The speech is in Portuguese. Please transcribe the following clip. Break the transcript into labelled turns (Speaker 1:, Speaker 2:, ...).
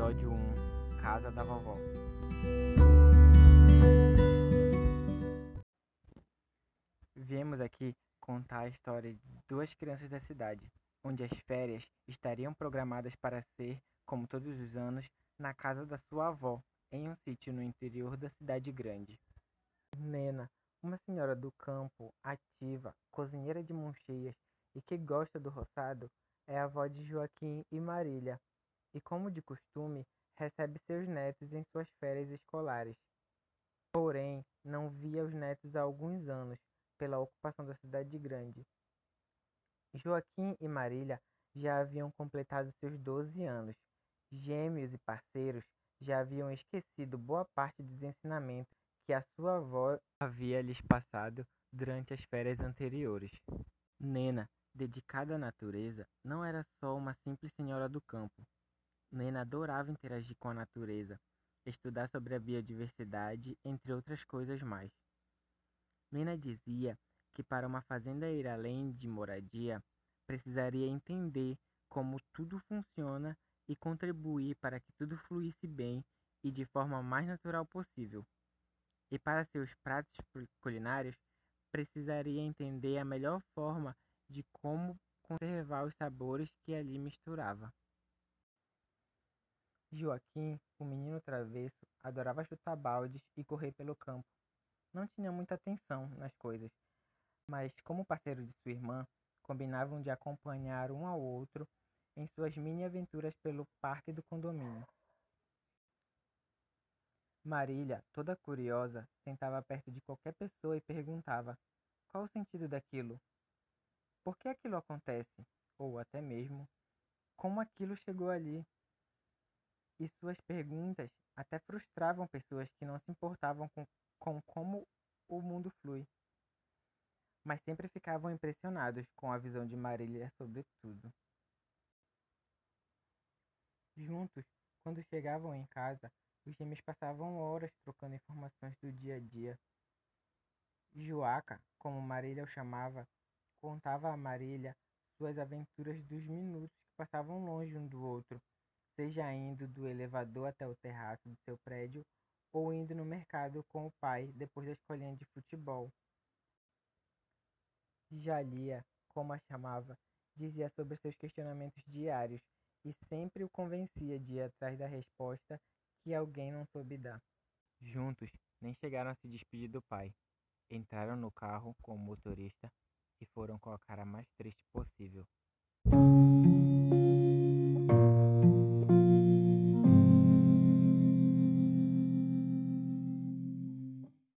Speaker 1: Episódio 1 Casa da Vovó Viemos aqui contar a história de duas crianças da cidade, onde as férias estariam programadas para ser, como todos os anos, na casa da sua avó, em um sítio no interior da cidade grande. Nena, uma senhora do campo, ativa, cozinheira de mão cheias e que gosta do roçado, é a avó de Joaquim e Marília, e como de costume, recebe seus netos em suas férias escolares. Porém, não via os netos há alguns anos, pela ocupação da cidade grande. Joaquim e Marília já haviam completado seus 12 anos. Gêmeos e parceiros já haviam esquecido boa parte dos ensinamentos que a sua avó havia lhes passado durante as férias anteriores. Nena, dedicada à natureza, não era só uma simples senhora do campo. Nena adorava interagir com a natureza, estudar sobre a biodiversidade, entre outras coisas mais. Nena dizia que para uma fazenda ir além de moradia, precisaria entender como tudo funciona e contribuir para que tudo fluísse bem e de forma mais natural possível. E para seus pratos culinários, precisaria entender a melhor forma de como conservar os sabores que ali misturava. Joaquim, o menino travesso, adorava chutar baldes e correr pelo campo. Não tinha muita atenção nas coisas, mas como parceiro de sua irmã, combinavam de acompanhar um ao outro em suas mini-aventuras pelo parque do condomínio. Marília, toda curiosa, sentava perto de qualquer pessoa e perguntava: qual o sentido daquilo? Por que aquilo acontece? Ou até mesmo, como aquilo chegou ali? E suas perguntas até frustravam pessoas que não se importavam com, com como o mundo flui. Mas sempre ficavam impressionados com a visão de Marília sobre tudo. Juntos, quando chegavam em casa, os gêmeos passavam horas trocando informações do dia a dia. Joaca, como Marília o chamava, contava a Marília suas aventuras dos minutos que passavam longe um do outro, seja indo do elevador até o terraço do seu prédio ou indo no mercado com o pai depois da escolinha de futebol. Jalia, como a chamava, dizia sobre seus questionamentos diários e sempre o convencia de ir atrás da resposta que alguém não soube dar. Juntos, nem chegaram a se despedir do pai. Entraram no carro com o motorista e foram com a cara mais triste possível.